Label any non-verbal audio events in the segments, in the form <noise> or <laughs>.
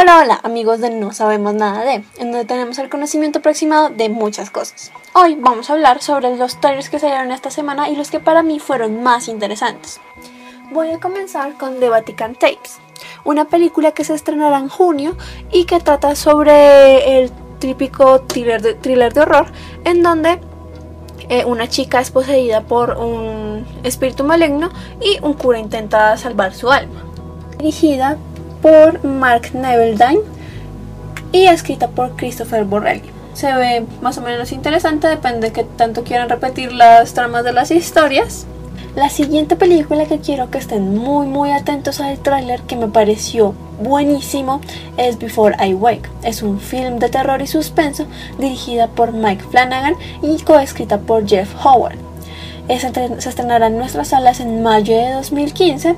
Hola, hola, amigos de No Sabemos Nada de, en donde tenemos el conocimiento aproximado de muchas cosas. Hoy vamos a hablar sobre los trailers que salieron esta semana y los que para mí fueron más interesantes. Voy a comenzar con The Vatican Tapes, una película que se estrenará en junio y que trata sobre el típico thriller de, thriller de horror en donde eh, una chica es poseída por un espíritu maligno y un cura intenta salvar su alma. Dirigida por Mark Neveldine y escrita por Christopher Borrelli. Se ve más o menos interesante, depende de que tanto quieran repetir las tramas de las historias. La siguiente película que quiero que estén muy muy atentos al tráiler que me pareció buenísimo es Before I Wake. Es un film de terror y suspenso dirigida por Mike Flanagan y coescrita por Jeff Howard. Se estrenará en nuestras salas en mayo de 2015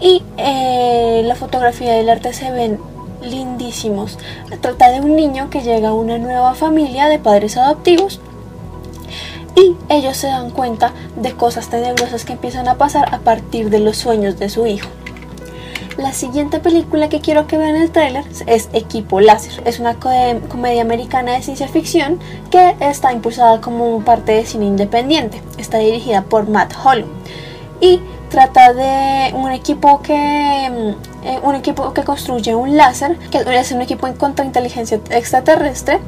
y eh, la fotografía del arte se ven lindísimos. Trata de un niño que llega a una nueva familia de padres adoptivos y ellos se dan cuenta de cosas tenebrosas que empiezan a pasar a partir de los sueños de su hijo. La siguiente película que quiero que vean el tráiler es Equipo Láser. Es una comedia americana de ciencia ficción que está impulsada como parte de cine independiente. Está dirigida por Matt Hollow y trata de un equipo que mm, eh, un equipo que construye un láser, que es un equipo en contra inteligencia extraterrestre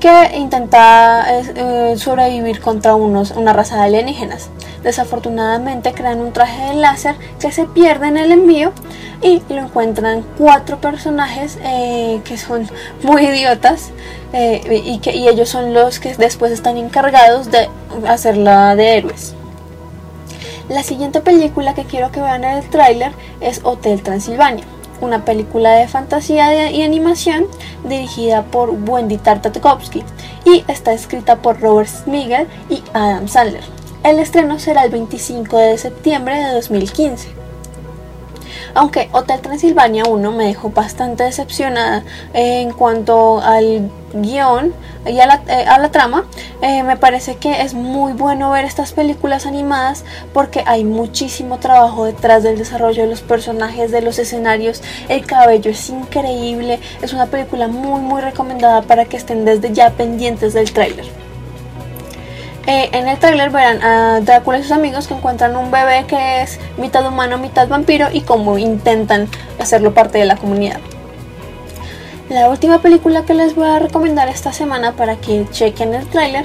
que intenta eh, sobrevivir contra unos, una raza de alienígenas. Desafortunadamente crean un traje de láser que se pierde en el envío y lo encuentran cuatro personajes eh, que son muy idiotas y que ellos son los que después están encargados de hacerla de héroes. La siguiente película que quiero que vean en el tráiler es Hotel Transilvania, una película de fantasía y animación dirigida por Wendy Tartakovsky y está escrita por Robert Smigel y Adam Sandler. El estreno será el 25 de septiembre de 2015. Aunque Hotel Transilvania 1 me dejó bastante decepcionada en cuanto al guion y a la, eh, trama, eh, me parece que es muy bueno ver estas películas animadas porque hay muchísimo trabajo detrás del desarrollo de los personajes, de los escenarios, el cabello es increíble, es una película muy muy recomendada para que estén desde ya pendientes del tráiler. Eh, en el tráiler verán a Drácula y sus amigos que encuentran un bebé que es mitad humano, mitad vampiro y cómo intentan hacerlo parte de la comunidad. La última película que les voy a recomendar esta semana para que chequen el tráiler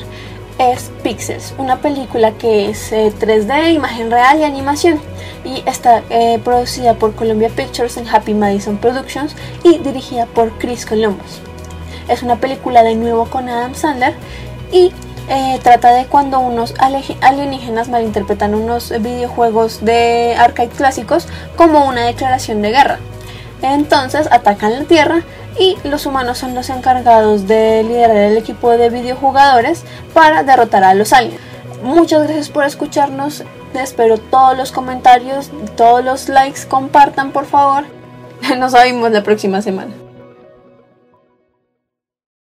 es Pixels, una película que es 3D, eh, imagen real y animación y está eh, producida por Columbia Pictures en Happy Madison Productions y dirigida por Chris Columbus. Es una película de nuevo con Adam Sandler y eh, trata de cuando unos alienígenas malinterpretan unos videojuegos de arcade clásicos como una declaración de guerra. Entonces atacan la Tierra y los humanos son los encargados de liderar el equipo de videojugadores para derrotar a los aliens. Muchas gracias por escucharnos, espero todos los comentarios, todos los likes, compartan por favor. <laughs> Nos vemos la próxima semana.